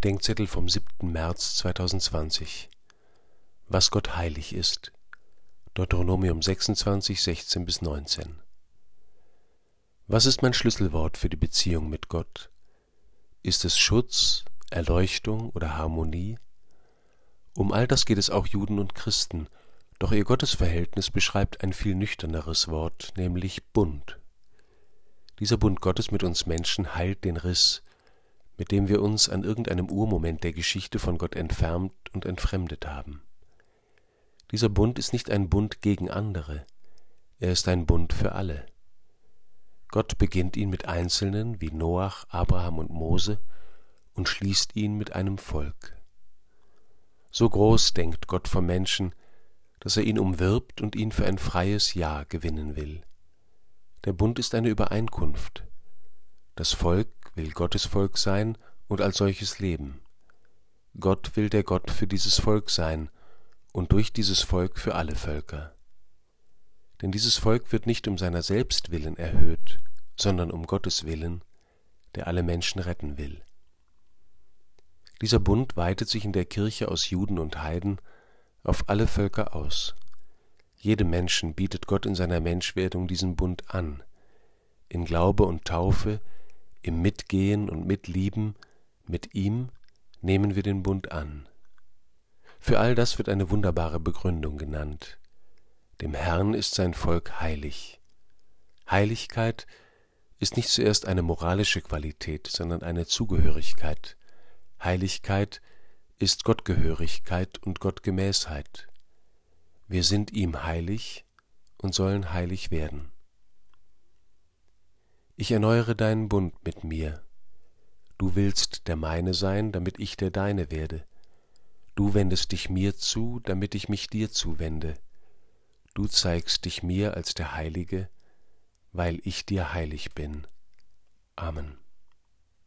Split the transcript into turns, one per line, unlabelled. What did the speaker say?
Bedenkzettel vom 7. März 2020. Was Gott heilig ist. Deuteronomium 26, 16 bis 19. Was ist mein Schlüsselwort für die Beziehung mit Gott? Ist es Schutz, Erleuchtung oder Harmonie? Um all das geht es auch Juden und Christen, doch ihr Gottesverhältnis beschreibt ein viel nüchterneres Wort, nämlich Bund. Dieser Bund Gottes mit uns Menschen heilt den Riss, mit dem wir uns an irgendeinem Urmoment der Geschichte von Gott entfernt und entfremdet haben. Dieser Bund ist nicht ein Bund gegen andere, er ist ein Bund für alle. Gott beginnt ihn mit Einzelnen wie Noach, Abraham und Mose und schließt ihn mit einem Volk. So groß denkt Gott vom Menschen, dass er ihn umwirbt und ihn für ein freies Ja gewinnen will. Der Bund ist eine Übereinkunft. Das Volk will Gottes Volk sein und als solches leben. Gott will der Gott für dieses Volk sein und durch dieses Volk für alle Völker. Denn dieses Volk wird nicht um seiner selbst willen erhöht, sondern um Gottes willen, der alle Menschen retten will. Dieser Bund weitet sich in der Kirche aus Juden und Heiden auf alle Völker aus. Jedem Menschen bietet Gott in seiner Menschwerdung diesen Bund an. In Glaube und Taufe, im Mitgehen und Mitlieben mit ihm nehmen wir den Bund an. Für all das wird eine wunderbare Begründung genannt. Dem Herrn ist sein Volk heilig. Heiligkeit ist nicht zuerst eine moralische Qualität, sondern eine Zugehörigkeit. Heiligkeit ist Gottgehörigkeit und Gottgemäßheit. Wir sind ihm heilig und sollen heilig werden. Ich erneuere deinen Bund mit mir. Du willst der meine sein, damit ich der deine werde. Du wendest dich mir zu, damit ich mich dir zuwende. Du zeigst dich mir als der Heilige, weil ich dir heilig bin. Amen.